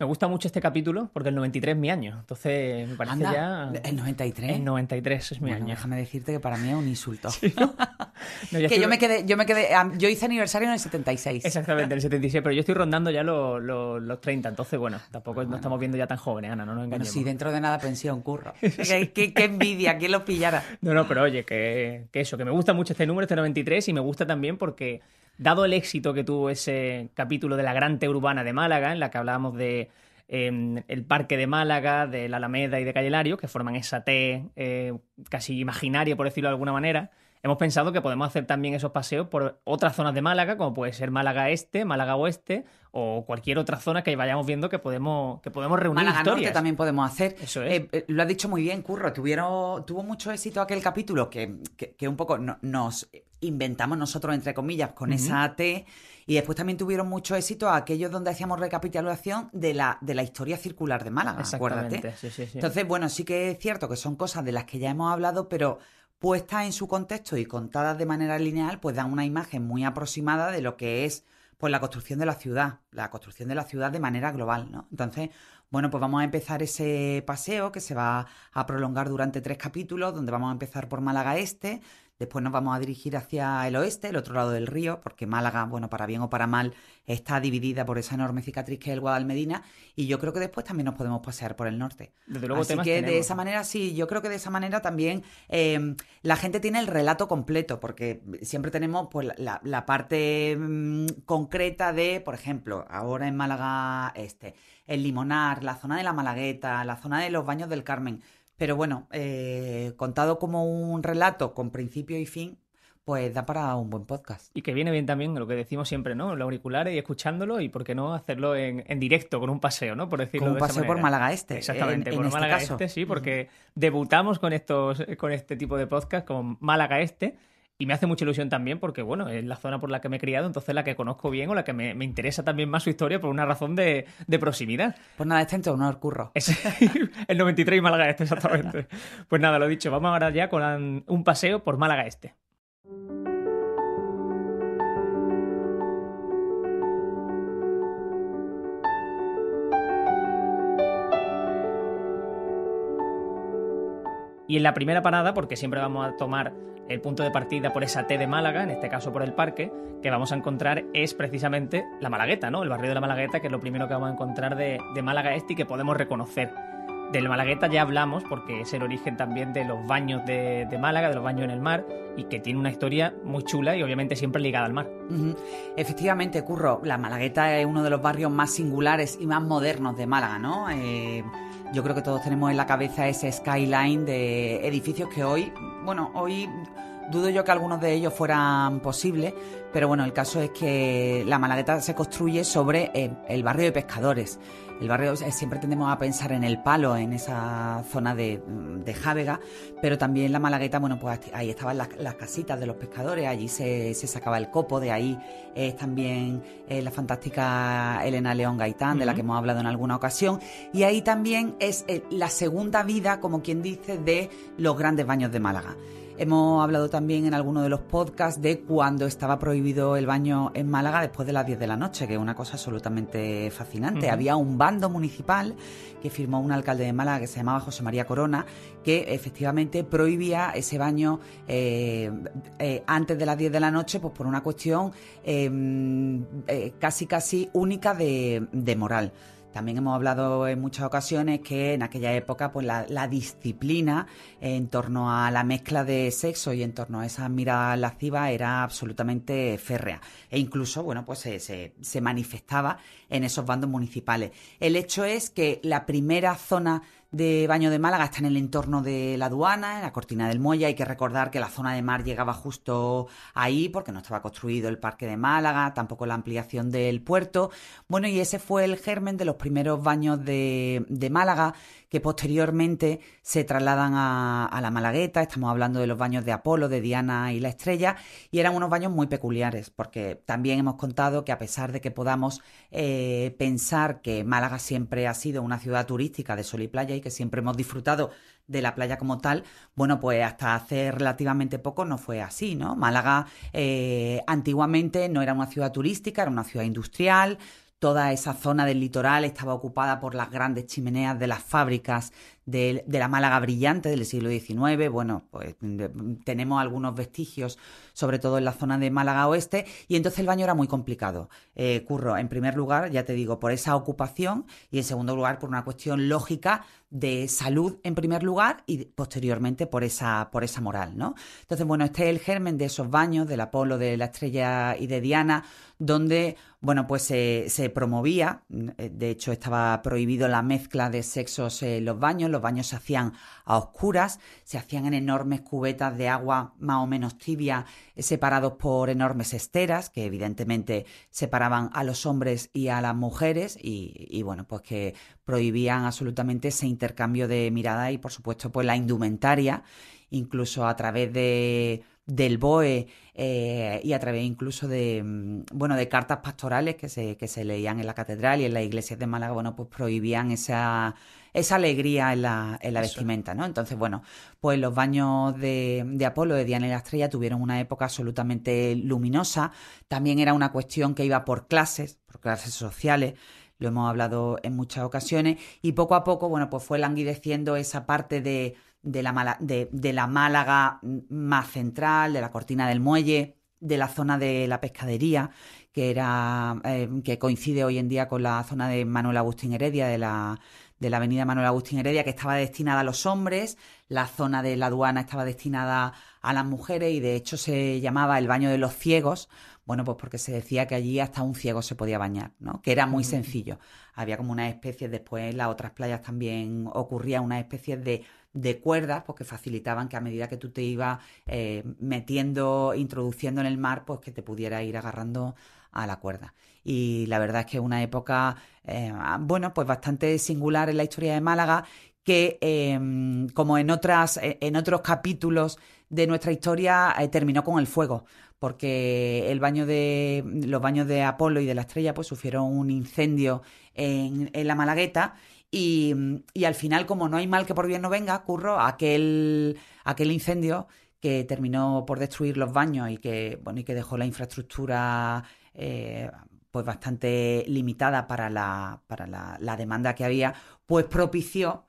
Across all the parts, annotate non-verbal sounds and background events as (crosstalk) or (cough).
Me gusta mucho este capítulo porque el 93 es mi año. Entonces me parece Anda, ya. ¿El 93? El 93 es mi Bueno, año. déjame decirte que para mí es un insulto. (laughs) No, (laughs) que estoy- yo me quedé, yo me quedé, yo hice aniversario en el 76. Exactamente, el (laughs) 76, pero yo estoy rondando ya los, los, los 30, entonces bueno, tampoco nos estamos viendo ya tan jóvenes, Ana, no nos Bueno, engañemos. sí, dentro de nada pensión, Curro. qué, qué- qué envidia, ¿quién lo pillara? No, no, pero oye, que, que eso, que me gusta mucho este número, este 93, y me gusta también porque, dado el éxito que tuvo ese capítulo de la Gran T Urbana de Málaga, en la que hablábamos de eh, el Parque de Málaga, de la Alameda y de Calle Lario, que forman esa T eh, casi imaginaria, por decirlo de alguna manera, hemos pensado que podemos hacer también esos paseos por otras zonas de Málaga, como puede ser Málaga Este, Málaga Oeste, o cualquier otra zona que vayamos viendo que podemos, que podemos reunir Málaga historias. Norte también podemos hacer. Eso es. Eh, eh, lo has dicho muy bien, Curro. Tuvieron, tuvo mucho éxito aquel capítulo que, que- que un poco no- nos inventamos nosotros, entre comillas, con esa T. Y después también tuvieron mucho éxito aquellos donde hacíamos recapitulación de la, de la historia circular de Málaga. Acuérdate. sí, sí, sí. Entonces, bueno, sí que es cierto que son cosas de las que ya hemos hablado, pero puestas en su contexto y contadas de manera lineal, pues dan una imagen muy aproximada de lo que es pues la construcción de la ciudad, la construcción de la ciudad de manera global, ¿no? Entonces, bueno, pues vamos a empezar ese paseo que se va a prolongar durante tres capítulos, donde vamos a empezar por Málaga Este, después nos vamos a dirigir hacia el oeste, el otro lado del río, porque Málaga, bueno, para bien o para mal, está dividida por esa enorme cicatriz que es el Guadalmedina, y yo creo que después también nos podemos pasear por el norte. Desde luego Así temas que de esa manera, sí, yo creo que de esa manera también eh, la gente tiene el relato completo, porque siempre tenemos pues, la- la, la parte mm, concreta de, por ejemplo, ahora en Málaga Este, el Limonar, la zona de la Malagueta, la zona de los Baños del Carmen. Pero bueno, eh, contado como un relato con principio y fin, pues da para un buen podcast. Y que viene bien también lo que decimos siempre, ¿no? Los auriculares y escuchándolo y por qué no hacerlo en, en directo, con un paseo, ¿no? Por decirlo Como un de esa paseo por. Málaga Este. Exactamente, en- por este Málaga. Este, sí, porque debutamos con estos, con este tipo de podcast, con Málaga Este, y me hace mucha ilusión también porque, bueno, es la zona por la que me he criado, entonces la que conozco bien o la que me, me interesa también más su historia por una razón de, de proximidad. Pues nada, este en honor, curro. Es (laughs) el 93 y Málaga Este, exactamente. (laughs) Pues nada, lo dicho, vamos ahora ya con un paseo por Málaga Este. Y en la primera parada, porque siempre vamos a tomar el punto de partida por esa T de Málaga, en este caso por el parque, que vamos a encontrar es precisamente la Malagueta, ¿no? El barrio de la Malagueta, que es lo primero que vamos a encontrar de, Málaga Este y que podemos reconocer. Del Malagueta ya hablamos porque es el origen también de los baños de, Málaga, de los baños en el mar, y que tiene una historia muy chula y obviamente siempre ligada al mar. Efectivamente, Curro, la Malagueta es uno de los barrios más singulares y más modernos de Málaga, ¿no? Eh, yo creo que todos tenemos en la cabeza ese skyline de edificios que hoy, bueno, hoy dudo yo que algunos de ellos fueran posibles, pero bueno, el caso es que la Malagueta se construye sobre eh, el barrio de pescadores. El barrio eh, siempre tendemos a pensar en el palo, en esa zona de, de Jávega, pero también la Malagueta, bueno, pues ahí estaban las, las casitas de los pescadores, allí se, se sacaba el copo, de ahí es también eh, la fantástica Elena León Gaitán, de la que hemos hablado en alguna ocasión, y ahí también es la segunda vida, como quien dice, de los grandes baños de Málaga. Hemos hablado también en alguno de los podcasts de cuando estaba prohibido el baño en Málaga después de las 10 de la noche, que es una cosa absolutamente fascinante. Había un bando municipal que firmó un alcalde de Málaga que se llamaba José María Corona, que efectivamente prohibía ese baño eh, eh, antes de las 10 de la noche, pues por una cuestión eh, eh, casi casi única de, de moral. También hemos hablado en muchas ocasiones que en aquella época pues la, disciplina en torno a la mezcla de sexo y en torno a esa mirada lasciva era absolutamente férrea. E incluso, bueno, pues se- se manifestaba en esos bandos municipales. El hecho es que la primera zona de baño de Málaga está en el entorno de la aduana, en la cortina del muelle. Hay que recordar que la zona de mar llegaba justo ahí porque no estaba construido el parque de Málaga, tampoco la ampliación del puerto. Bueno, y ese fue el germen de los primeros baños de, Málaga que posteriormente se trasladan a, la Malagueta, estamos hablando de los baños de Apolo, de Diana y la Estrella, y eran unos baños muy peculiares, porque también hemos contado que a pesar de que podamos eh, pensar que Málaga siempre ha sido una ciudad turística de sol y playa que siempre hemos disfrutado de la playa como tal, bueno, pues hasta hace relativamente poco no fue así, ¿no? Málaga eh, antiguamente no era una ciudad turística, era una ciudad industrial, Toda esa zona del litoral estaba ocupada por las grandes chimeneas de las fábricas de, la Málaga brillante del siglo XIX. Bueno, pues tenemos algunos vestigios, sobre todo en la zona de Málaga Oeste, y entonces el baño era muy complicado. Eh, curro, en primer lugar, ya te digo, por esa ocupación y en segundo lugar por una cuestión lógica de salud en primer lugar y posteriormente por esa, por esa moral, ¿no? Entonces, bueno, este es el germen de esos baños del Apolo, de la Estrella y de Diana, donde, bueno, pues se promovía, eh, de hecho estaba prohibido la mezcla de sexos en los baños, los baños se hacían a oscuras, se hacían en enormes cubetas de agua más o menos tibia, eh, separados por enormes esteras, que evidentemente separaban a los hombres y a las mujeres, y, bueno, pues que prohibían absolutamente ese intercambio de mirada y por supuesto pues la indumentaria, incluso a través de del BOE eh, y a través incluso de mm, bueno de cartas pastorales que se, que se leían en la catedral y en las iglesias de Málaga, bueno, pues prohibían esa esa alegría en la, en la vestimenta, ¿no? Entonces, bueno, pues los baños de, de, Apolo, de Diana y la Estrella, tuvieron una época absolutamente luminosa. También era una cuestión que iba por clases, por clases sociales lo hemos hablado en muchas ocasiones, y poco a poco, bueno, pues fue languideciendo esa parte de, de, la, de, de la Málaga más central, de la cortina del muelle, de la zona de la pescadería, que era eh, que coincide hoy en día con la zona de Manuel Agustín Heredia, de la, de la avenida Manuel Agustín Heredia, que estaba destinada a los hombres, la zona de la aduana estaba destinada a las mujeres y de hecho se llamaba el baño de los ciegos, bueno, pues porque se decía que allí hasta un ciego se podía bañar, ¿no? Que era muy sencillo. Había como una especie, después en las otras playas también ocurría una especie de, de cuerdas, pues que facilitaban que a medida que tú te ibas eh, metiendo, introduciendo en el mar, pues que te pudiera ir agarrando a la cuerda. Y la verdad es que es una época, eh, bueno, pues bastante singular en la historia de Málaga, que em, como en, otras, eh, en otros capítulos de nuestra historia, eh, terminó con el fuego porque el baño de, los baños de Apolo y de la Estrella pues sufrieron un incendio en, en la Malagueta y, y, al final, como no hay mal que por bien no venga, curro aquel, aquel incendio que terminó por destruir los baños y que, bueno, y que dejó la infraestructura eh, pues bastante limitada para la, para la, la, demanda que había, pues propició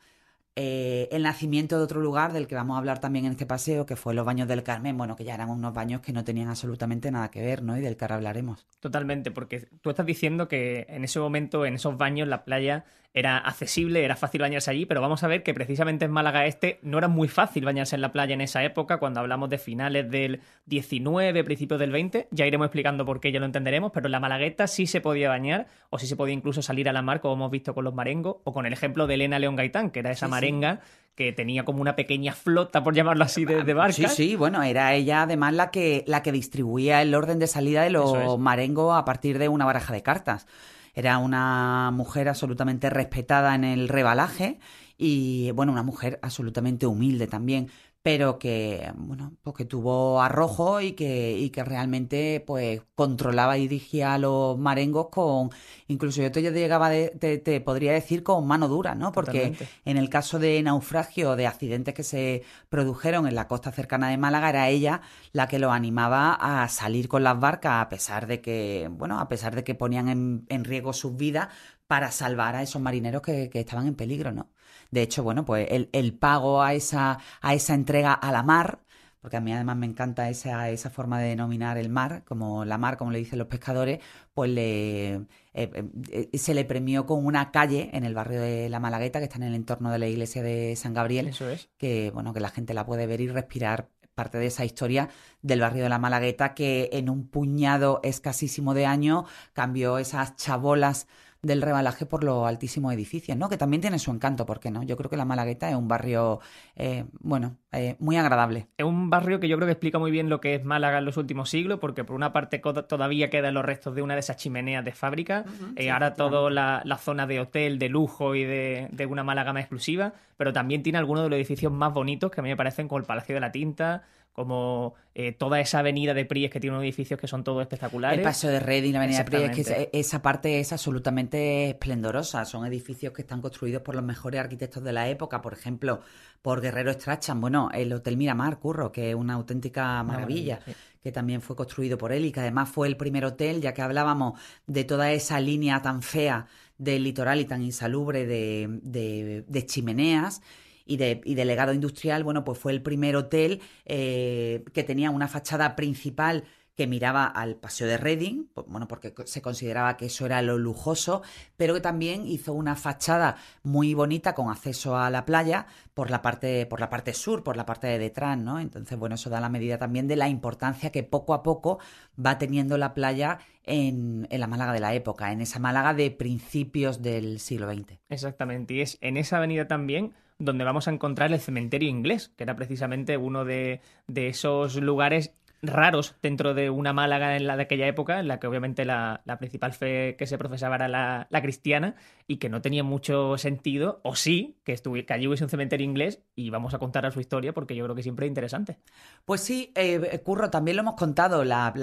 eh, el nacimiento de otro lugar del que vamos a hablar también en este paseo, que fue los baños del Carmen, bueno, que ya eran unos baños que no tenían absolutamente nada que ver, ¿no? Y del que ahora hablaremos. Totalmente, porque tú estás diciendo que en ese momento, en esos baños, la playa era accesible, era fácil bañarse allí, pero vamos a ver que precisamente en Málaga Este no era muy fácil bañarse en la playa en esa época, cuando hablamos de finales del 19, principios del 20, ya iremos explicando por qué, ya lo entenderemos, pero en la Malagueta sí se podía bañar, o sí se podía incluso salir a la mar, como hemos visto con los marengos, o con el ejemplo de Elena León Gaitán, que era esa marenga que tenía como una pequeña flota, por llamarlo así, de, de barcas. Sí, sí, bueno, era ella además la que, la que distribuía el orden de salida de los marengos a partir de una baraja de cartas. Era una mujer absolutamente respetada en el rebalaje y, bueno, una mujer absolutamente humilde también pero que, bueno, pues que tuvo arrojo y que, y que realmente, pues, controlaba y dirigía a los marengos con, incluso yo te llegaba, te, podría decir con mano dura, ¿no? Porque en el caso de naufragio, de accidentes que se produjeron en la costa cercana de Málaga, era ella la que lo animaba a salir con las barcas, a pesar de que, bueno, a pesar de que ponían en, en riesgo sus vidas para salvar a esos marineros que, que estaban en peligro, ¿no? De hecho, bueno, pues el, pago a esa, a esa entrega a la mar, porque a mí además me encanta esa, esa forma de denominar el mar, como la mar, como le dicen los pescadores, pues le, eh, eh, se le premió con una calle en el barrio de La Malagueta, que está en el entorno de la iglesia de San Gabriel, Eso es. que, bueno, que la gente la puede ver y respirar parte de esa historia del barrio de la Malagueta que en un puñado escasísimo de años cambió esas chabolas del rebalaje por los altísimos edificios, ¿no? Que también tiene su encanto, ¿por qué no? Yo creo que la Malagueta es un barrio, eh, bueno, eh, muy agradable. Es un barrio que yo creo que explica muy bien lo que es Málaga en los últimos siglos, porque por una parte todavía quedan los restos de una de esas chimeneas de fábrica, eh, ahora toda la, zona de hotel, de lujo y de, de una Málaga más exclusiva, pero también tiene algunos de los edificios más bonitos que a mí me parecen como el Palacio de la Tinta, como eh, toda esa avenida de Pries que tiene unos edificios que son todos espectaculares. El Paso de Reading, la avenida de Pries, que esa parte es absolutamente esplendorosa. Son edificios que están construidos por los mejores arquitectos de la época, por ejemplo, por Guerrero Strachan. Bueno, el Hotel Miramar, Curro, que es una auténtica maravilla. que también fue construido por él y que además fue el primer hotel, ya que hablábamos de toda esa línea tan fea del litoral y tan insalubre de, de chimeneas y de, legado industrial, bueno, pues fue el primer hotel eh, que tenía una fachada principal que miraba al Paseo de Reading, bueno, porque se consideraba que eso era lo lujoso, pero que también hizo una fachada muy bonita con acceso a la playa por la parte, por la parte sur, por la parte de detrás, ¿no? Entonces, bueno, eso da la medida también de la importancia que poco a poco va teniendo la playa en, en la Málaga de la época, en esa Málaga de principios del siglo XX. Exactamente, y es en esa avenida también donde vamos a encontrar el cementerio inglés, que era precisamente uno de, de esos lugares raros dentro de una Málaga en la de aquella época, en la que obviamente la, principal fe que se profesaba era la, cristiana y que no tenía mucho sentido, o sí, que, que allí hubiese un cementerio inglés y vamos a contar a su historia porque yo creo que siempre es interesante. Pues sí, eh, Curro, también lo hemos contado, la,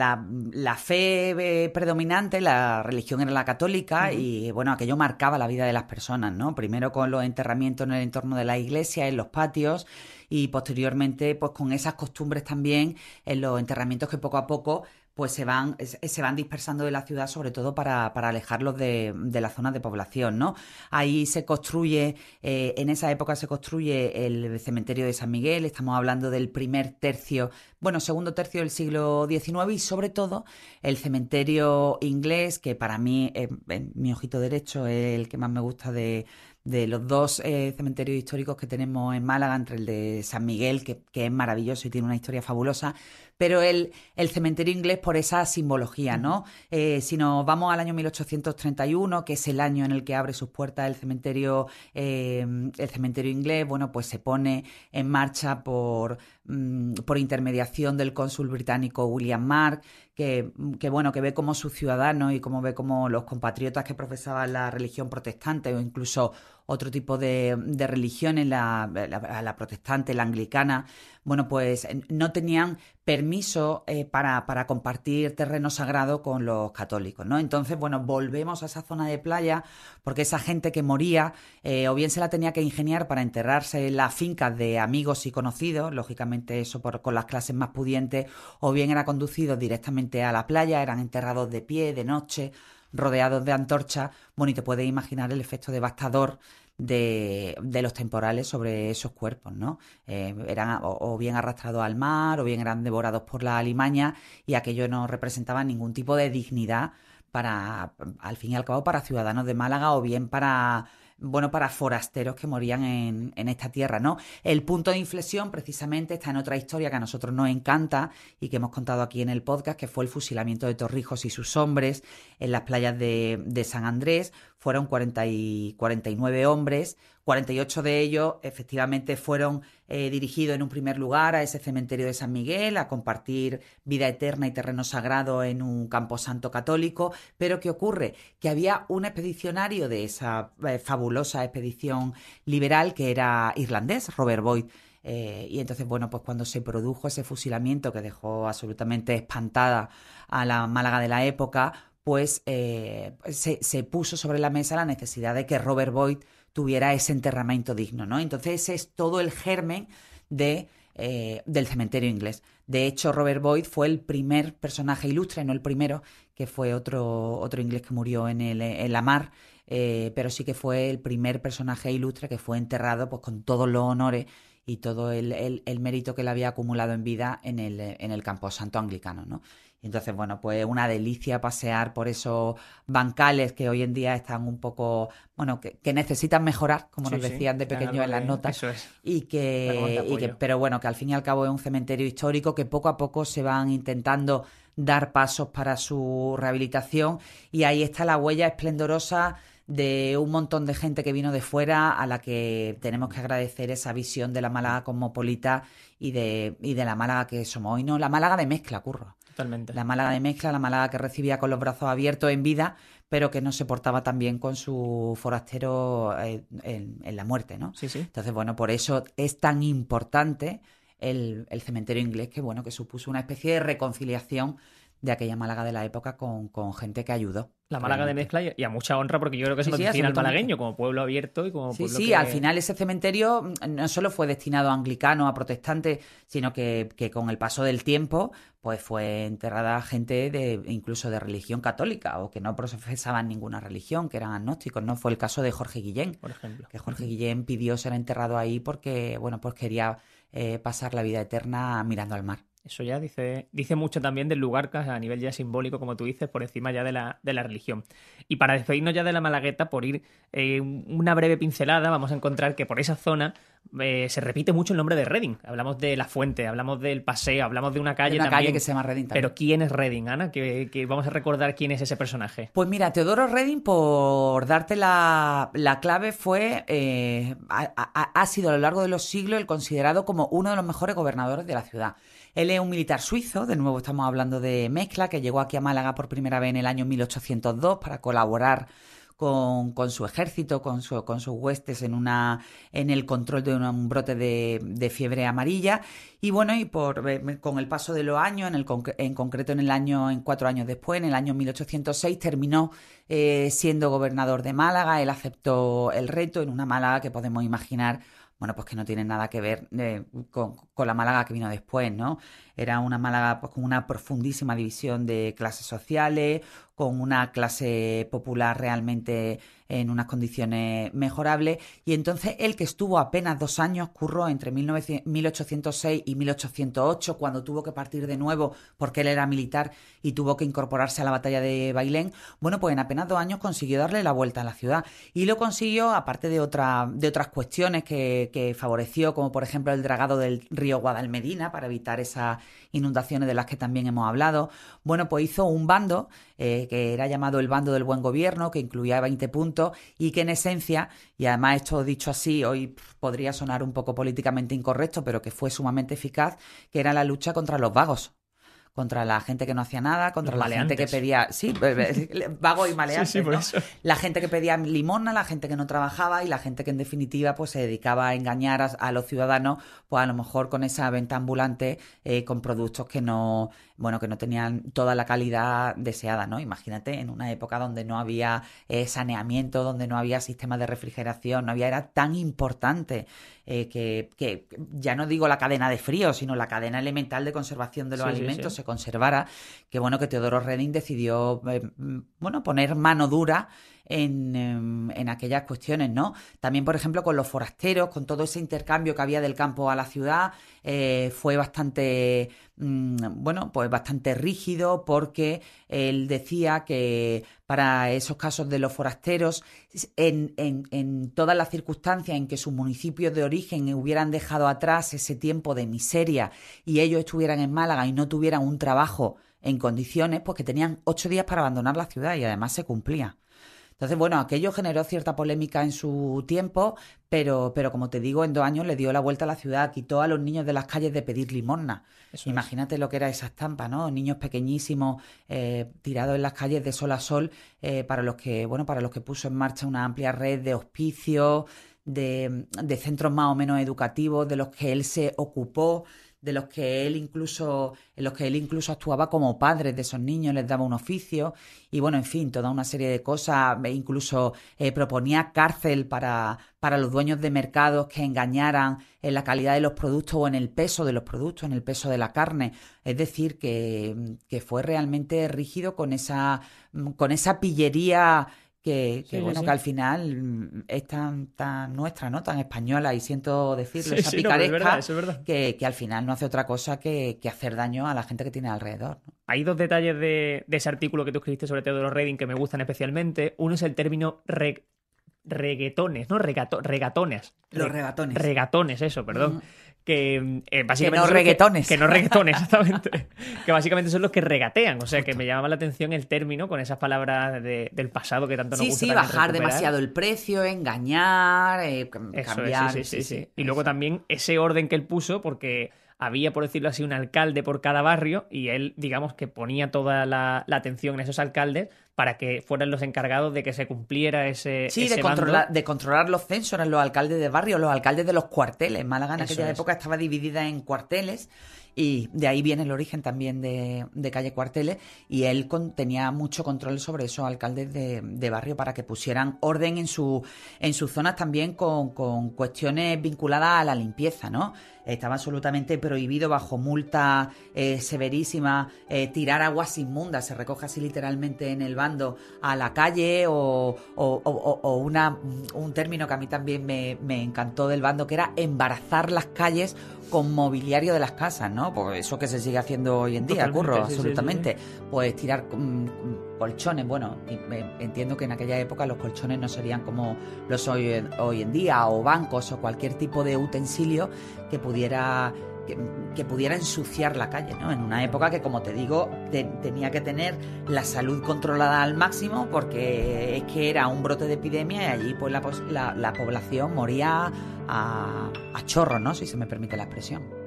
fe eh, predominante, la religión era la católica y bueno, aquello marcaba la vida de las personas, ¿no? Primero con los enterramientos en el entorno de la iglesia, en los patios y posteriormente pues con esas costumbres también en los enterramientos que poco a poco pues se van, se van dispersando de la ciudad, sobre todo para, alejarlos de, de, la zona de población, ¿no? Ahí se construye, eh, en esa época se construye el cementerio de San Miguel, estamos hablando del primer tercio, bueno, segundo tercio del siglo XIX y sobre todo el cementerio inglés, que para mí, mi ojito derecho, es el que más me gusta de, de los dos eh, cementerios históricos que tenemos en Málaga, entre el de San Miguel, que, es maravilloso y tiene una historia fabulosa, pero el, el cementerio inglés por esa simbología, ¿no? Eh, si nos vamos al año 1831, que es el año en el que abre sus puertas el cementerio, eh, el cementerio inglés, bueno, pues se pone en marcha por, mm, por intermediación del cónsul británico William Mark, que, que, bueno, que ve como sus ciudadanos y como ve como los compatriotas que profesaban la religión protestante o incluso otro tipo de, religiones, la, la, protestante, la anglicana, bueno, pues no tenían permiso eh, para, para, compartir terreno sagrado con los católicos, ¿no? Entonces, bueno, volvemos a esa zona de playa porque esa gente que moría eh, o bien se la tenía que ingeniar para enterrarse en las fincas de amigos y conocidos, lógicamente eso por, con las clases más pudientes, o bien era conducido directamente a la playa, eran enterrados de pie, de noche, rodeados de antorchas, bueno, y te puedes imaginar el efecto devastador de, de, los temporales sobre esos cuerpos, ¿no? Eh, eran o, bien arrastrados al mar o bien eran devorados por la alimaña y aquello no representaba ningún tipo de dignidad para, al fin y al cabo, para ciudadanos de Málaga o bien para bueno, para forasteros que morían en, en, esta tierra, ¿no? El punto de inflexión precisamente está en otra historia que a nosotros nos encanta y que hemos contado aquí en el podcast, que fue el fusilamiento de Torrijos y sus hombres en las playas de, de San Andrés. Fueron 40 y 49 hombres, 48 de ellos efectivamente fueron eh, dirigidos en un primer lugar a ese cementerio de San Miguel, a compartir vida eterna y terreno sagrado en un camposanto católico. Pero ¿qué ocurre? Que había un expedicionario de esa eh, fabulosa expedición liberal que era irlandés, Robert Boyd. Eh, y entonces, bueno, pues cuando se produjo ese fusilamiento que dejó absolutamente espantada a la Málaga de la época, pues se, se puso sobre la mesa la necesidad de que Robert Boyd tuviera ese enterramiento digno, ¿no? Entonces ese es todo el germen de, eh, del cementerio inglés. De hecho, Robert Boyd fue el primer personaje ilustre, no el primero, que fue otro, otro inglés que murió en, el, en la mar, eh, pero sí que fue el primer personaje ilustre que fue enterrado pues, con todos los honores y todo el, el, mérito que le había acumulado en vida en el, en el campo santo anglicano, ¿no? Entonces, bueno, pues una delicia pasear por esos bancales que hoy en día están un poco, bueno, que, necesitan mejorar, como nos decían de pequeño en las notas. Y que, y que, pero bueno, que al fin y al cabo es un cementerio histórico que poco a poco se van intentando dar pasos para su rehabilitación y ahí está la huella esplendorosa de un montón de gente que vino de fuera a la que tenemos que agradecer esa visión de la Málaga cosmopolita y de, y de la Málaga que somos hoy, ¿no? La Málaga de mezcla, curro. La Málaga de mezcla, la Málaga que recibía con los brazos abiertos en vida, pero que no se portaba tan bien con su forastero eh, en, la muerte, ¿no? Sí, sí. Entonces, bueno, por eso es tan importante el, el cementerio inglés, que bueno, que supuso una especie de reconciliación de aquella Málaga de la época con, con gente que ayudó. La Málaga de mezcla y a mucha honra, porque yo creo que se nos define al malagueño como pueblo abierto y como sí, pueblo. Sí, sí, al final ese cementerio mm, no solo fue destinado a anglicanos, a protestantes, sino que, que, con el paso del tiempo, pues fue enterrada gente de incluso de religión católica o que no profesaban ninguna religión, que eran agnósticos. No fue el caso de Jorge Guillén, por ejemplo. Que Jorge Guillén pidió ser enterrado ahí porque, bueno, pues quería eh, pasar la vida eterna mirando al mar. Eso ya dice, dice mucho también del lugar a nivel ya simbólico, como tú dices, por encima ya de la, de la religión. Y para despedirnos ya de la Malagueta, por ir eh, una breve pincelada, vamos a encontrar que por esa zona eh, se repite mucho el nombre de Reading. Hablamos de la fuente, hablamos del paseo, hablamos de una calle una calle que se llama Reading Pero ¿quién es Reading, Ana? Que, vamos a recordar quién es ese personaje. Pues mira, Teodoro Reading, por darte la, clave, fue eh, ha sido a lo largo de los siglos el considerado como uno de los mejores gobernadores de la ciudad. Él es un militar suizo, de nuevo estamos hablando de mezcla, que llegó aquí a Málaga por primera vez en el año 1802 para colaborar con, su ejército, con, su, con sus huestes en, el control de un brote de, fiebre amarilla. Y bueno, y eh, con el paso de los años, en concreto en el año, en cuatro años después, en el año 1806, terminó eh, siendo gobernador de Málaga. Él aceptó el reto en una Málaga que podemos imaginar bueno, pues que no tiene nada que ver eh, con, la Málaga que vino después, ¿no? Era una Málaga pues, con una profundísima división de clases sociales, con una clase popular realmente en unas condiciones mejorables. Y entonces él, que estuvo apenas dos años, curró entre 1806 y 1808, cuando tuvo que partir de nuevo porque él era militar y tuvo que incorporarse a la batalla de Bailén, bueno, pues en apenas dos años consiguió darle la vuelta a la ciudad. Y lo consiguió, aparte de, otra, de otras cuestiones que, que favoreció, como por ejemplo el dragado del río Guadalmedina, para evitar esas inundaciones de las que también hemos hablado. Bueno, pues hizo un bando eh, que era llamado el bando del buen gobierno, que incluía 20 puntos y que en esencia, y además esto dicho así, hoy podría sonar un poco políticamente incorrecto, pero que fue sumamente eficaz, que era la lucha contra los vagos contra la gente que no hacía nada, contra la gente que pedía, sí, (laughs) vago y maleante, la gente que pedía limona, la gente que no trabajaba y la gente que en definitiva pues se dedicaba a engañar a, los ciudadanos, pues a lo mejor con esa venta ambulante eh, con productos que no, bueno, que no tenían toda la calidad deseada, ¿no? Imagínate en una época donde no había eh, saneamiento, donde no había sistemas de refrigeración, no había, era tan importante eh, que, ya no digo la cadena de frío, sino la cadena elemental de conservación de los alimentos se conservara, que bueno, que Teodoro Reding decidió, eh, bueno, poner mano dura Em, en, aquellas cuestiones, ¿no? También, por ejemplo, con los forasteros, con todo ese intercambio que había del campo a la ciudad, eh, fue bastante, mm, bueno, pues bastante rígido porque él decía que para esos casos de los forasteros, en, en todas las circunstancias en que sus municipios de origen hubieran dejado atrás ese tiempo de miseria y ellos estuvieran en Málaga y no tuvieran un trabajo en condiciones, pues que tenían ocho días para abandonar la ciudad y además se cumplía. Entonces, bueno, aquello generó cierta polémica en su tiempo, pero, pero como te digo, en dos años le dio la vuelta a la ciudad, quitó a los niños de las calles de pedir limosna. Imagínate lo que era esa estampa, ¿no? Niños pequeñísimos eh, tirados en las calles de sol a sol, eh, para los que, bueno, para los que puso en marcha una amplia red de hospicios, de, de centros más o menos educativos, de los que él se ocupó de los que él incluso, en los que él incluso actuaba como padre de esos niños, les daba un oficio y bueno, en fin, toda una serie de cosas, incluso eh, proponía cárcel para, para los dueños de mercados que engañaran en la calidad de los productos o en el peso de los productos, en el peso de la carne. Es decir, que, que fue realmente rígido con esa, con esa pillería que, bueno, que al final mm, es tan, tan nuestra, ¿no? Tan española, y siento decirlo, (laughs) esa picaresca, Que, que, al final no hace otra cosa que, hacer daño a la gente que tiene alrededor. Hay dos detalles de, ese artículo que tú escribiste sobre Teodoro Reding que me gustan especialmente. Uno es el término reggaetones, ¿no? regatones. Los regatones. Regatones, eso, perdón que eh, básicamente... Que no reggaetones. Que, no reggaetones, (laughs) exactamente. que básicamente son los que regatean. O sea, que me llamaba la atención el término con esas palabras del pasado que tanto nos gusta. Sí, sí, bajar demasiado el precio, engañar, eh, cambiar. sí, sí, sí, Y luego también ese orden que él puso, porque había, por decirlo así, un alcalde por cada barrio y él, digamos, que ponía toda la, atención en esos alcaldes para que fueran los encargados de que se cumpliera ese. Sí, de, controlar, de controlar los censos, los alcaldes de barrio, los alcaldes de los cuarteles. Málaga en aquella época estaba dividida en cuarteles y de ahí viene el origen también de, Calle Cuarteles y él tenía mucho control sobre esos alcaldes de, barrio para que pusieran orden en, su, en sus zonas también con, con cuestiones vinculadas a la limpieza, ¿no? Estaba absolutamente prohibido bajo multa eh, severísima eh, tirar aguas inmundas, se recoge así literalmente en el bando a la calle o, una, un término que a mí también me, me encantó del bando que era embarazar las calles con mobiliario de las casas, ¿no? Pues eso que se sigue haciendo hoy en día, curro, absolutamente. Pues tirar colchones, bueno, entiendo que en aquella época los colchones no serían como los hoy, hoy en día, o bancos o cualquier tipo de utensilio que pudiera que, pudiera ensuciar la calle, ¿no? En una época que, como te digo, tenía que tener la salud controlada al máximo porque es que era un brote de epidemia y allí pues la, la, población moría a, a chorro, ¿no? Si se me permite la expresión.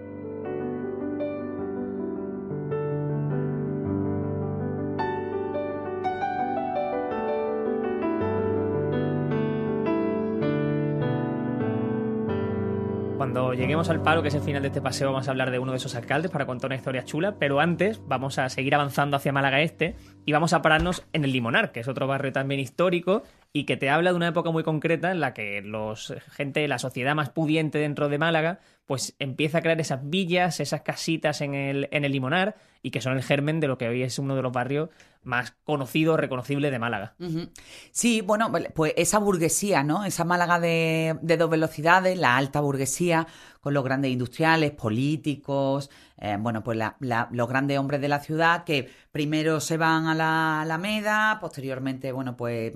Cuando lleguemos al palo, que es el final de este paseo, vamos a hablar de uno de esos alcaldes para contar una historia chula, pero antes vamos a seguir avanzando hacia Málaga Este y vamos a pararnos en el Limonar, que es otro barrio también histórico y que te habla de una época muy concreta en la que los gente, la sociedad más pudiente dentro de Málaga, pues empieza a crear esas villas, esas casitas en el, en el Limonar y que son el germen de lo que hoy es uno de los barrios más conocidos, reconocibles de Málaga. Sí, bueno, pues esa burguesía, ¿no? Esa Málaga de, dos velocidades, la alta burguesía, con los grandes industriales, políticos, eh, bueno, pues los grandes hombres de la ciudad que primero se van a la Alameda, posteriormente, bueno, pues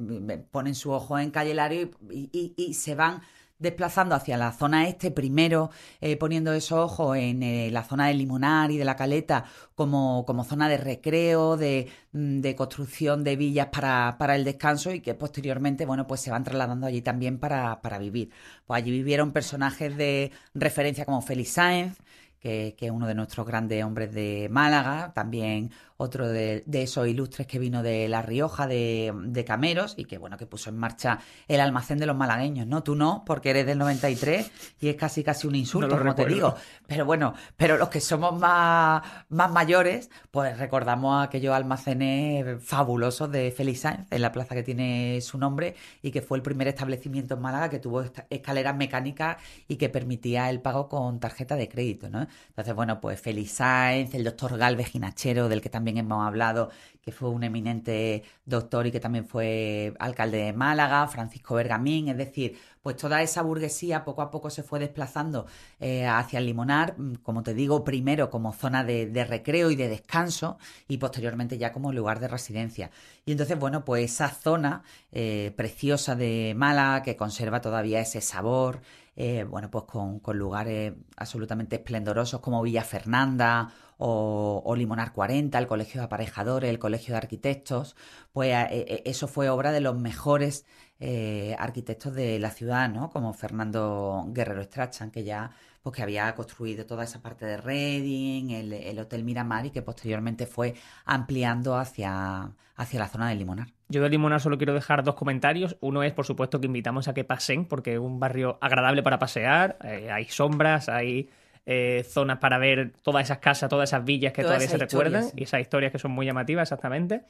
ponen su ojo en Calle Lario y se van desplazando hacia la zona este, primero eh, poniendo esos ojos en eh, la zona del Limonar y de la Caleta como, como zona de recreo, de, mm, de construcción de villas para, para, el descanso y que posteriormente, bueno, pues se van trasladando allí también para, para vivir. Pues allí vivieron personajes de referencia como Félix Sáenz, que, es uno de nuestros grandes hombres de Málaga, también otro de, esos ilustres que vino de La Rioja, de, Cameros, y que bueno, que puso en marcha el almacén de los malagueños, ¿no? Tú no, porque eres del 93 y es casi casi un insulto, como te digo. Pero bueno, pero los que somos más, más mayores, pues recordamos aquellos almacenes fabulosos de Félix Sáenz, en la plaza que tiene su nombre, y que fue el primer establecimiento en Málaga que tuvo escaleras mecánicas y que permitía el pago con tarjeta de crédito, ¿no? Entonces, bueno, pues Félix Sáenz, el doctor Galvez Ginachero, del que también también hemos hablado, que fue un eminente doctor y que también fue alcalde de Málaga, Francisco Bergamín, es decir, pues toda esa burguesía poco a poco se fue desplazando eh, hacia el Limonar, mm, como te digo, primero como zona de, recreo y de descanso y posteriormente ya como lugar de residencia. Y entonces, bueno, pues esa zona eh, preciosa de Málaga que conserva todavía ese sabor, eh, bueno, pues con, con, lugares absolutamente esplendorosos como Villa Fernanda o, Limonar 40, el Colegio de Aparejadores, el Colegio de Arquitectos, pues eh, eh, eso fue obra de los mejores eh, arquitectos de la ciudad, ¿no? Como Fernando Guerrero Strachan, que ya pues que había construido toda esa parte de Reading, el, Hotel Miramar y que posteriormente fue ampliando hacia, hacia la zona de Limonar. Yo de Limonar solo quiero dejar dos comentarios. Uno es, por supuesto, que invitamos a que pasen, porque es un barrio agradable para pasear, hay sombras, hay eh, zonas para ver todas esas casas, todas esas villas que Todas todavía se recuerdan historias, y esas historias que son muy llamativas, exactamente.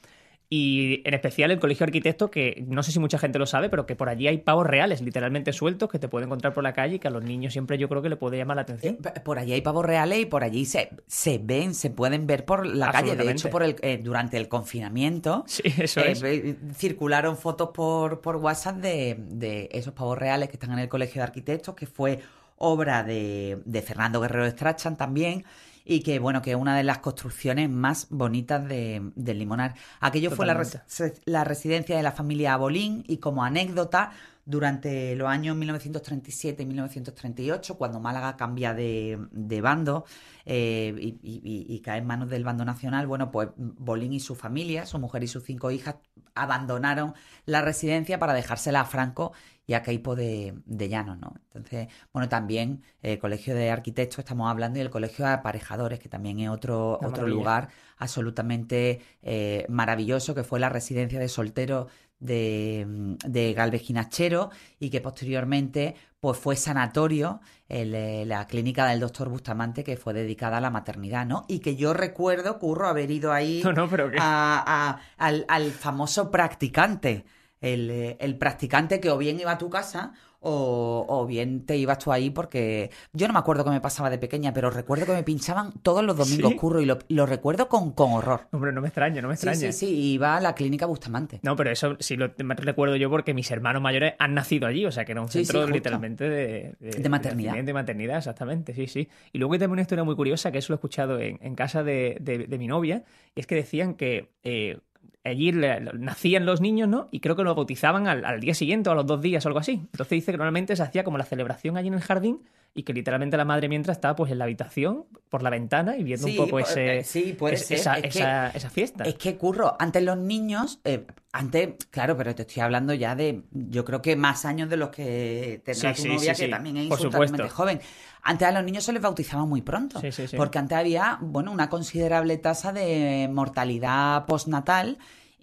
Y en especial el Colegio de Arquitectos, que no sé si mucha gente lo sabe, pero que por allí hay pavos reales, literalmente sueltos, que te puede encontrar por la calle y que a los niños siempre yo creo que le puede llamar la atención. Eh, Por allí hay pavos reales y por allí se, se ven, se pueden ver por la calle. De hecho, por el, eh, durante el confinamiento Sí, eso eh, es. circularon fotos por, por WhatsApp de, de esos pavos reales que están en el Colegio de Arquitectos, que fue obra de, de Fernando Guerrero Strachan también. Y que, bueno, que es una de las construcciones más bonitas de, del Limonar. Aquello fue la, res- Totalmente. la residencia de la familia Abolín y como anécdota, durante los años 1937 y 1938, cuando Málaga cambia de, de bando eh, y- y cae en manos del bando nacional, bueno, pues Bolín y su familia, su mujer y sus cinco hijas, abandonaron la residencia para dejársela a Franco y a Queipo de, de Llanos, ¿no? Entonces, bueno, también el Colegio de Arquitectos estamos hablando y el Colegio de Aparejadores, que también es otro, otro maravilla. lugar absolutamente eh, maravilloso, que fue la residencia de solteros de, de Galvez Ginachero y que posteriormente pues fue sanatorio el, eh, la clínica del doctor Bustamante que fue dedicada a la maternidad, ¿no? Y que yo recuerdo, Curro, haber ido ahí (laughs) No, no, pero que... a- a- al, al famoso practicante. El, eh, el practicante que o bien iba a tu casa o, o bien te ibas tú ahí porque yo no me acuerdo qué me pasaba de pequeña, pero recuerdo que me pinchaban todos los domingos, ¿Sí? curro, y lo, lo recuerdo con, con horror. Hombre, no me extraña, no me Sí, extraña. sí, sí, iba a la clínica Bustamante. No, pero eso sí lo recuerdo yo porque mis hermanos mayores han nacido allí, o sea que era un Sí, sí, centro literalmente de, De maternidad. nacimiento y maternidad, exactamente, sí, sí. Y luego hay también una historia muy curiosa que eso lo he escuchado en, en casa de, de- de mi novia, y es que decían que eh, allí le- nacían los niños, ¿no? Y creo que los bautizaban al, al día siguiente o a los dos días o algo así. Entonces dice que normalmente se hacía como la celebración allí en el jardín y que literalmente la madre mientras estaba pues en la habitación, por la ventana y viendo Sí, un poco pu- ese, eh, sí, puede es- ser. esa, Es que- esa- esa fiesta. Es que curro, antes los niños, eh, antes, claro, pero te estoy hablando ya de, yo creo que más años de los que tendrá Sí, tu novia, que también es insultantemente joven. Antes a los niños se les bautizaba muy pronto, Sí, sí, sí. porque antes había, bueno, una considerable tasa de mortalidad postnatal.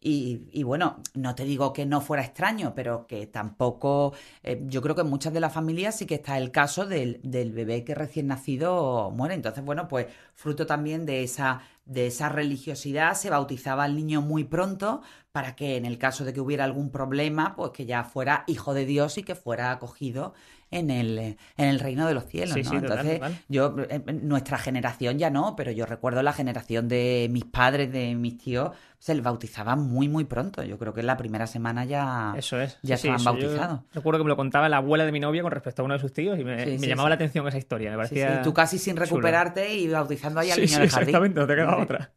Y, y bueno, no te digo que no fuera extraño, pero que tampoco. eh, yo creo que en muchas de las familias sí que está el caso del, del bebé que recién nacido muere. Entonces, bueno, pues fruto también de esa, de esa religiosidad, se bautizaba al niño muy pronto para que en el caso de que hubiera algún problema, pues que ya fuera hijo de Dios y que fuera acogido en el, en el reino de los cielos, Sí, ¿no? sí, Entonces, total. yo, eh, nuestra generación ya no, pero yo recuerdo la generación de mis padres, de mis tíos, se les bautizaba muy, muy pronto. Yo creo que en la primera semana ya, Eso es. ya Sí, estaban bautizados. Recuerdo que me lo contaba la abuela de mi novia con respecto a uno de sus tíos y me, llamaba la atención esa historia. Me parecía Tú casi sin chulo. recuperarte y bautizando ahí al niño sí, en el jardín. exactamente, no te quedaba otra.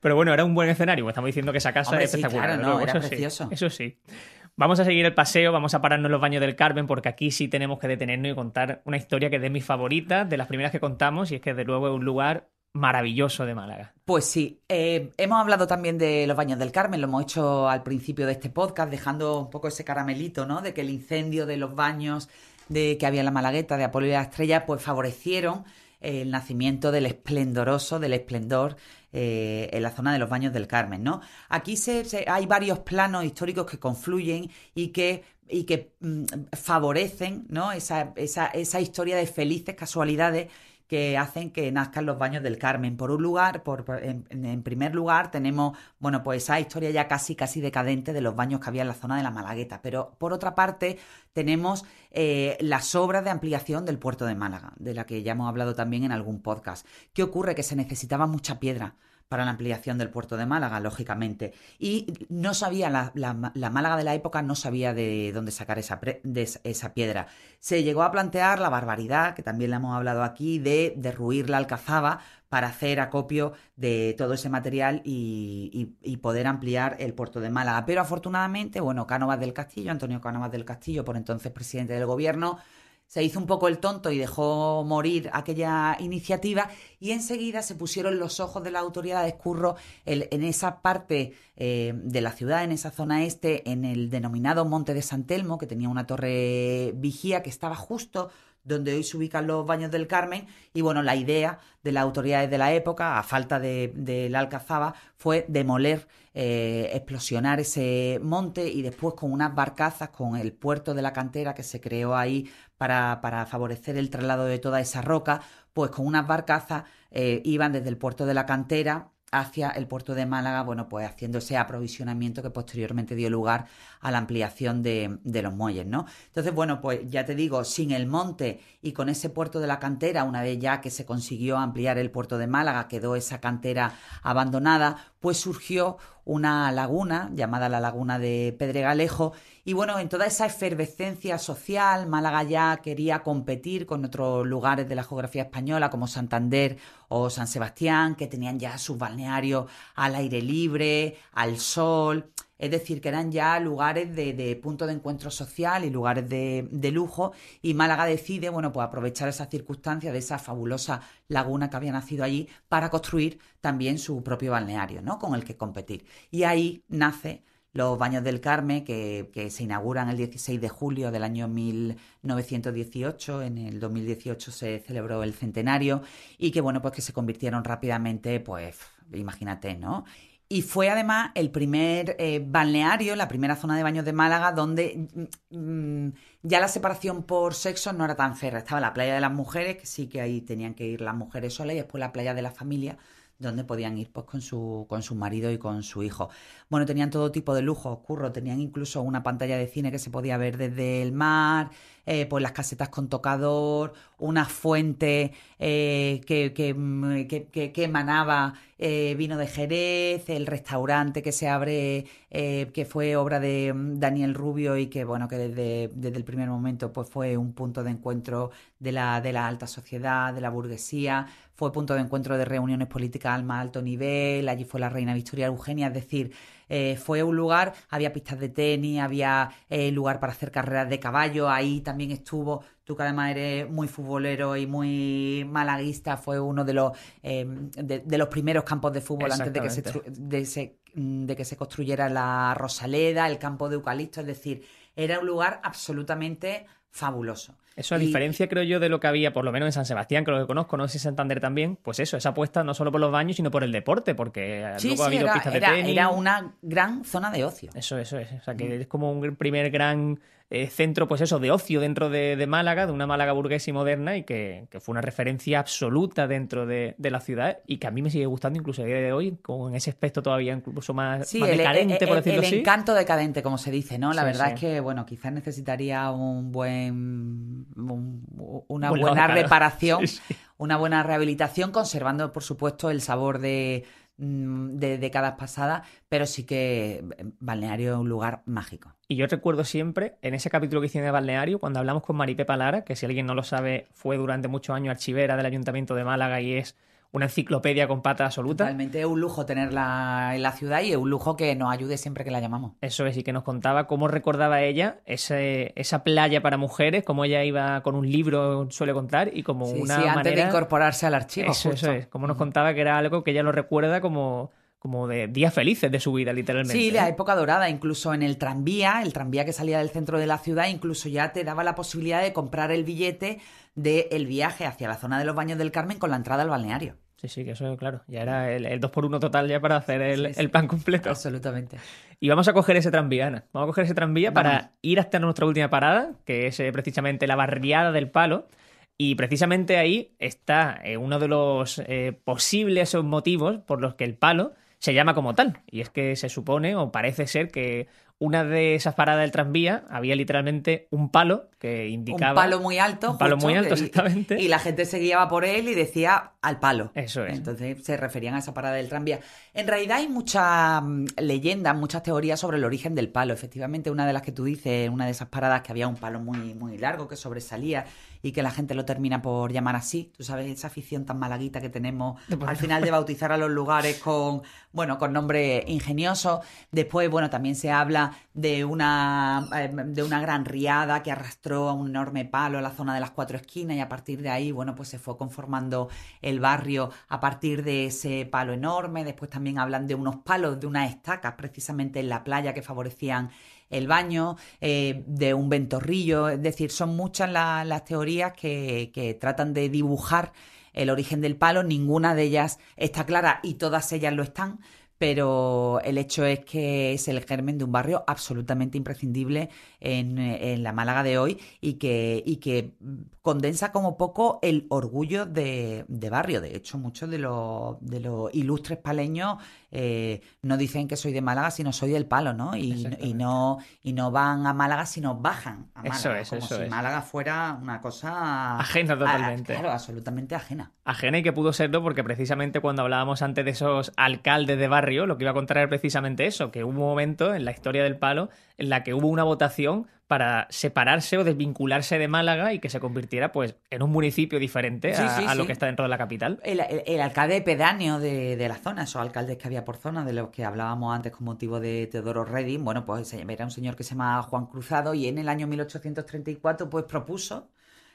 Pero bueno, era un buen escenario. Estamos diciendo que esa casa Hombre, es sí, espectacular. claro, desde no, luego, era eso sí, precioso. eso sí. Vamos a seguir el paseo, vamos a pararnos en los baños del Carmen, porque aquí sí tenemos que detenernos y contar una historia que es de mis favoritas, de las primeras que contamos, y es que de luego es un lugar maravilloso de Málaga. Pues sí, eh, hemos hablado también de los baños del Carmen, lo hemos hecho al principio de este podcast, dejando un poco ese caramelito, ¿no? De que el incendio de los baños de, que había en la Malagueta de Apolo y la Estrella, pues favorecieron el nacimiento del esplendoroso, del esplendor eh, en la zona de los baños del Carmen, ¿no? Aquí se, se- hay varios planos históricos que confluyen y que, y que mm, favorecen, ¿no? Esa, esa, esa historia de felices casualidades que hacen que nazcan los baños del Carmen. Por un lugar, por, en, en primer lugar, tenemos, bueno, pues esa historia ya casi, casi decadente de los baños que había en la zona de la Malagueta. Pero por otra parte, tenemos eh, las obras de ampliación del puerto de Málaga, de la que ya hemos hablado también en algún podcast. ¿Qué ocurre? Que se necesitaba mucha piedra para la ampliación del puerto de Málaga, lógicamente. Y no sabía, la, la- la Málaga de la época no sabía de dónde sacar esa, pre- de esa- piedra. Se llegó a plantear la barbaridad, que también le hemos hablado aquí, de derruir la alcazaba para hacer acopio de todo ese material y, y- y poder ampliar el puerto de Málaga. Pero afortunadamente, bueno, Cánovas del Castillo, Antonio Cánovas del Castillo, por entonces presidente del gobierno, se hizo un poco el tonto y dejó morir aquella iniciativa y enseguida se pusieron los ojos de las autoridades curro en esa parte eh, de la ciudad, en esa zona este, en el denominado Monte de San Telmo, que tenía una torre vigía que estaba justo donde hoy se ubican los baños del Carmen. Y bueno, la idea de las autoridades de la época, a falta de, de Alcazaba, fue demoler, eh, explosionar ese monte y después con unas barcazas, con el puerto de la cantera que se creó ahí para, para favorecer el traslado de toda esa roca, pues con unas barcazas eh, iban desde el puerto de la cantera hacia el puerto de Málaga, bueno, pues haciendo ese aprovisionamiento que posteriormente dio lugar a la ampliación de, los muelles, ¿no? Entonces, bueno, pues ya te digo, sin el monte y con ese puerto de la cantera, una vez ya que se consiguió ampliar el puerto de Málaga, quedó esa cantera abandonada, pues surgió una laguna llamada la laguna de Pedregalejo y bueno, en toda esa efervescencia social, Málaga ya quería competir con otros lugares de la geografía española como Santander o San Sebastián, que tenían ya sus balnearios al aire libre, al sol. Es decir, que eran ya lugares de, punto de encuentro social y lugares de, lujo. Y Málaga decide, bueno, pues aprovechar esa circunstancia de esa fabulosa laguna que había nacido allí para construir también su propio balneario, ¿no? Con el que competir. Y ahí nace los Baños del Carmen, que, que, se inauguran el 16 de julio del año 1918. En el 2018 se celebró el centenario y que, bueno, pues que se convirtieron rápidamente, pues, imagínate, ¿no? Y fue además el primer eh, balneario, la primera zona de baños de Málaga, donde mm, mm, ya la separación por sexo no era tan férrea. Estaba la playa de las mujeres, que sí que ahí tenían que ir las mujeres solas, y después la playa de la familia, donde podían ir pues con su, con su marido y con su hijo. Bueno, tenían todo tipo de lujo, curro, tenían incluso una pantalla de cine que se podía ver desde el mar, eh, pues las casetas con tocador, una fuente eh, mm, que, que, emanaba eh, vino de Jerez, el restaurante que se abre, que fue obra de mm, Daniel Rubio y que, bueno, que desde, desde, el primer momento pues fue un punto de encuentro de la, de la alta sociedad, de la burguesía, fue punto de encuentro de reuniones políticas al más alto nivel, allí fue la reina Victoria Eugenia, es decir, eh, fue un lugar, había pistas de tenis, había eh, lugar para hacer carreras de caballo, ahí también estuvo, tú que además eres muy futbolero y muy malaguista, fue uno de los, em, de, los primeros campos de fútbol antes de que, se, mm, de que se construyera la Rosaleda, el campo de Eucalipto, es decir, era un lugar absolutamente fabuloso. Eso a diferencia, creo yo, de lo que había, por lo menos en San Sebastián, que lo que conozco, no sé si Santander también, pues eso, esa apuesta no solo por los baños, sino por el deporte, porque luego ha habido era, pistas de tenis. Era una gran zona de ocio. Eso, eso es. O sea, que mm. es como un primer gran eh, centro, pues eso, de ocio dentro de, Málaga, de una Málaga burguesa y moderna, y que, fue una referencia absoluta dentro de, la ciudad, y que a mí me sigue gustando incluso a día de hoy, con ese aspecto todavía incluso más, decadente, por decirlo así. El encanto decadente, como se dice, ¿no? La verdad es que, bueno, quizás necesitaría un buen. una buena (laughs) reparación, una buena rehabilitación, conservando, por supuesto, el sabor de de décadas pasadas, pero sí que eh, Balneario es un lugar mágico. Y yo recuerdo siempre, en ese capítulo que hicimos de Balneario, cuando hablamos con Maripepa Lara, que si alguien no lo sabe, fue durante muchos años archivera del Ayuntamiento de Málaga y es una enciclopedia con pata absoluta. Realmente es un lujo tenerla en la ciudad y es un lujo que nos ayude siempre que la llamamos. Eso es, y que nos contaba cómo recordaba ella ese, esa playa para mujeres, cómo ella iba con un libro, suele contar, y como una. Sí, antes de incorporarse al archivo. Eso, eso es, como nos contaba que era algo que ella lo recuerda como como de días felices de su vida, literalmente. Sí, la época dorada, incluso en el tranvía, el tranvía que salía del centro de la ciudad, incluso ya te daba la posibilidad de comprar el billete del viaje hacia la zona de los baños del Carmen con la entrada al balneario. Sí, sí, que eso, claro, ya era el, 2 por 1 total ya para hacer el, plan completo. Absolutamente. Y vamos a coger ese tranvía, Ana. Vamos a coger ese tranvía para ir hasta nuestra última parada, que es eh, precisamente la barriada del Palo. Y precisamente ahí está eh, uno de los eh, posibles motivos por los que el Palo se llama como tal. Y es que se supone o parece ser que una de esas paradas del tranvía había literalmente un palo que indicaba. Un palo muy alto. Un palo muy alto, exactamente. Y la gente se guiaba por él y decía al palo. Eso es. Entonces se referían a esa parada del tranvía. En realidad hay muchas mm, leyendas, muchas teorías sobre el origen del palo. Efectivamente, una de las que tú dices, una de esas paradas que había un palo muy, muy largo que sobresalía y que la gente lo termina por llamar así. Tú sabes, esa afición tan malaguita que tenemos al final de bautizar a los lugares con, bueno, con nombre ingenioso. Después, bueno, también se habla de una, eh, de una gran riada que arrastró a un enorme palo a la zona de las cuatro esquinas y a partir de ahí, bueno, pues se fue conformando el barrio a partir de ese palo enorme. Después también hablan de unos palos, de unas estacas precisamente en la playa que favorecían el baño, eh, de un ventorrillo, es decir, son muchas las teorías que, que tratan de dibujar el origen del palo, ninguna de ellas está clara y todas ellas lo están, pero el hecho es que es el germen de un barrio absolutamente imprescindible en, en la Málaga de hoy y que, y que condensa como poco el orgullo de, de barrio. De hecho, muchos de los, de los ilustres paleños eh, no dicen que soy de Málaga, sino soy del palo, ¿no? Y, y, no, y no van a Málaga, sino bajan a Málaga. Eso es, como eso si es. Málaga fuera una cosa... Ajena a- totalmente. claro, absolutamente ajena. Ajena y que pudo serlo porque precisamente cuando hablábamos antes de esos alcaldes de barrio, lo que iba a contar era precisamente eso, que hubo un momento en la historia del palo en la que hubo una votación para separarse o desvincularse de Málaga y que se convirtiera pues en un municipio diferente Sí, a, sí, a lo sí. que está dentro de la capital. El, el- el alcalde pedáneo de, de la zona, esos alcaldes que había por zona, de los que hablábamos antes con motivo de Teodoro Redding, bueno, pues era un señor que se llama Juan Cruzado y en el año 1834 pues propuso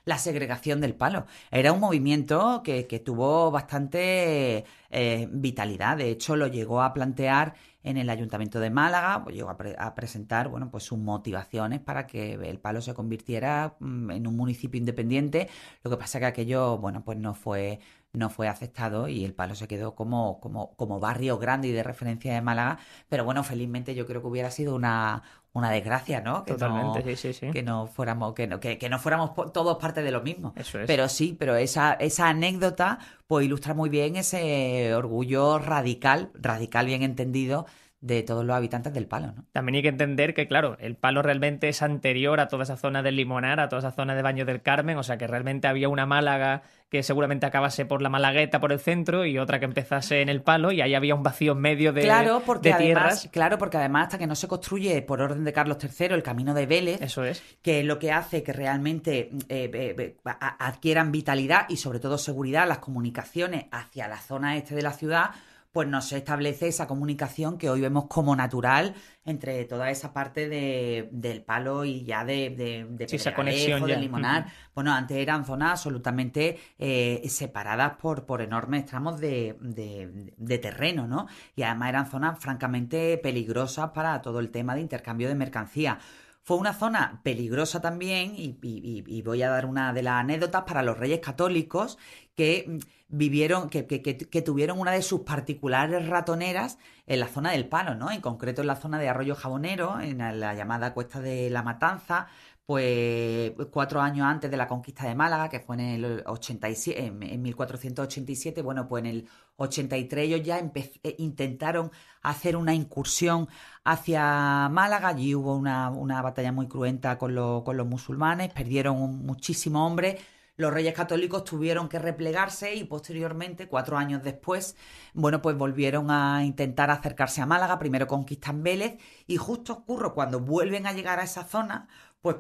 la segregación del palo. Era un movimiento que, que tuvo bastante eh, vitalidad. De hecho, lo llegó a plantear en el Ayuntamiento de Málaga, pues llegó a, pre- a presentar bueno, pues sus motivaciones para que el palo se convirtiera mm, en un municipio independiente. Lo que pasa que aquello, bueno, pues no fue, no fue aceptado y el palo se quedó como, como, como barrio grande y de referencia de Málaga. Pero bueno, felizmente yo creo que hubiera sido una, una desgracia, ¿no? Que Totalmente, no, sí, sí, sí. que no fuéramos, que no, que, que no fuéramos todos parte de lo mismo. Eso es. Pero sí, pero esa, esa anécdota pues ilustra muy bien ese orgullo radical, radical bien entendido, de todos los habitantes del palo, ¿no? También hay que entender que, claro, el palo realmente es anterior a toda esa zona del Limonar, a toda esa zona de Baños del Carmen, o sea que realmente había una Málaga que seguramente acabase por la Malagueta, por el centro, y otra que empezase en el palo, y ahí había un vacío en medio de, claro, porque de además, tierras. claro, porque además hasta que no se construye por orden de Carlos III el camino de Vélez, Eso es. que es lo que hace que realmente eh, eh, eh, adquieran vitalidad y sobre todo seguridad las comunicaciones hacia la zona este de la ciudad, pues no se establece esa comunicación que hoy vemos como natural entre toda esa parte de, del palo y ya de, de, de Sí, esa conexión ya. Limonar. Bueno, antes eran zonas absolutamente eh, separadas por, por enormes tramos de, de- de terreno, ¿no? Y además eran zonas francamente peligrosas para todo el tema de intercambio de mercancía. Fue una zona peligrosa también, y- y- y voy a dar una de las anécdotas para los reyes católicos que mm, vivieron, que, que- tuvieron una de sus particulares ratoneras en la zona del Palo, ¿no? En concreto en la zona de Arroyo Jabonero, en la, la llamada Cuesta de la Matanza, pues cuatro años antes de la conquista de Málaga, que fue en el 87, en, en 1487, bueno, pues en el 83 ellos ya eh, intentaron hacer una incursión hacia Málaga, allí hubo una, una batalla muy cruenta con, los- con los musulmanes, perdieron muchísimos hombres, los reyes católicos tuvieron que replegarse y posteriormente, cuatro años después, bueno, pues volvieron a intentar acercarse a Málaga, primero conquistan Vélez y justo ocurre cuando vuelven a llegar a esa zona, pues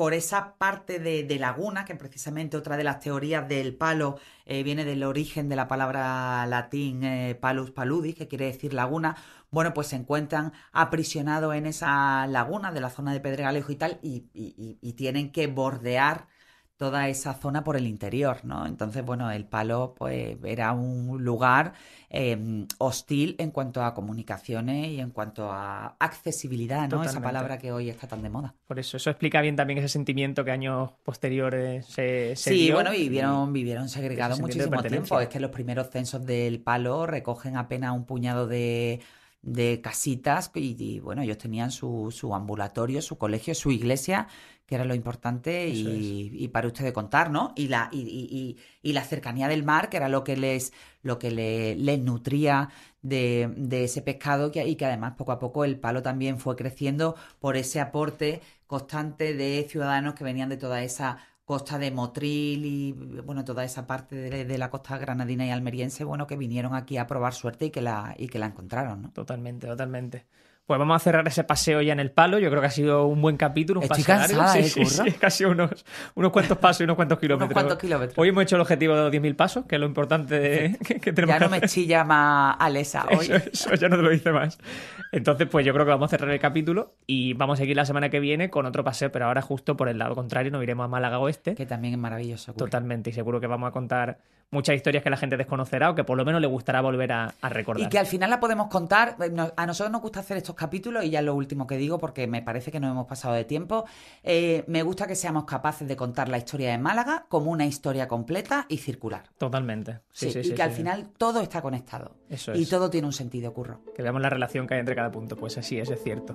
por esa parte de, de laguna, que precisamente otra de las teorías del palo eh, viene del origen de la palabra latín eh, palus paludis, que quiere decir laguna, bueno, pues se encuentran aprisionados en esa laguna de la zona de Pedregalejo y tal, y, tienen que bordear toda esa zona por el interior, ¿no? Entonces, bueno, el palo pues era un lugar eh, hostil en cuanto a comunicaciones y en cuanto a accesibilidad, ¿no? Esa palabra que hoy está tan de moda. Por eso, eso explica bien también ese sentimiento que años posteriores se, se Sí, dio. bueno, vivieron, vivieron segregados muchísimo tiempo. Es que los primeros censos del palo recogen apenas un puñado de, de casitas y, y, bueno, ellos tenían su, su ambulatorio, su colegio, su iglesia, que era lo importante y, y para ustedes contar, ¿no? Y la, y, y- y- y la cercanía del mar, que era lo que les, lo que le- les nutría de, de ese pescado que, y que además poco a poco el palo también fue creciendo por ese aporte constante de ciudadanos que venían de toda esa costa de Motril y bueno toda esa parte de, la costa granadina y almeriense bueno que vinieron aquí a probar suerte y que la y que la encontraron ¿no? Totalmente, totalmente. Pues vamos a cerrar ese paseo ya en el palo. Yo creo que ha sido un buen capítulo, un Estoy paseo cansada, largo. ¿eh, Sí, sí, (laughs) casi unos, unos cuantos pasos y unos cuantos kilómetros. cuantos kilómetros. Hoy hemos hecho el objetivo de los 10.000 pasos, que es lo importante de, (laughs) que, que tenemos ya que no me chilla más Alesa hoy Eso, (laughs) eso ya no te lo dice más. Entonces, pues yo creo que vamos a cerrar el capítulo y vamos a seguir la semana que viene con otro paseo, pero ahora justo por el lado contrario, nos iremos a Málaga Oeste. que también es maravilloso. Totalmente, y seguro que vamos a contar muchas historias que la gente desconocerá o que por lo menos le gustará volver a, recordar. Y que al final la podemos contar. Eh, a nosotros nos gusta hacer estos capítulos y ya es lo último que digo porque me parece que nos hemos pasado de tiempo. Eh, me gusta que seamos capaces de contar la historia de Málaga como una historia completa y circular. Totalmente. Sí, sí, y que al final todo está conectado. Eso es. Y todo tiene un sentido, Curro. Que veamos la relación que hay entre cada punto. Pues así es, es cierto.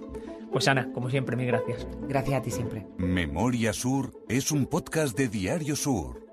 Pues Ana, como siempre, mil gracias. Gracias a ti siempre. Memoria Sur es un podcast de Diario Sur.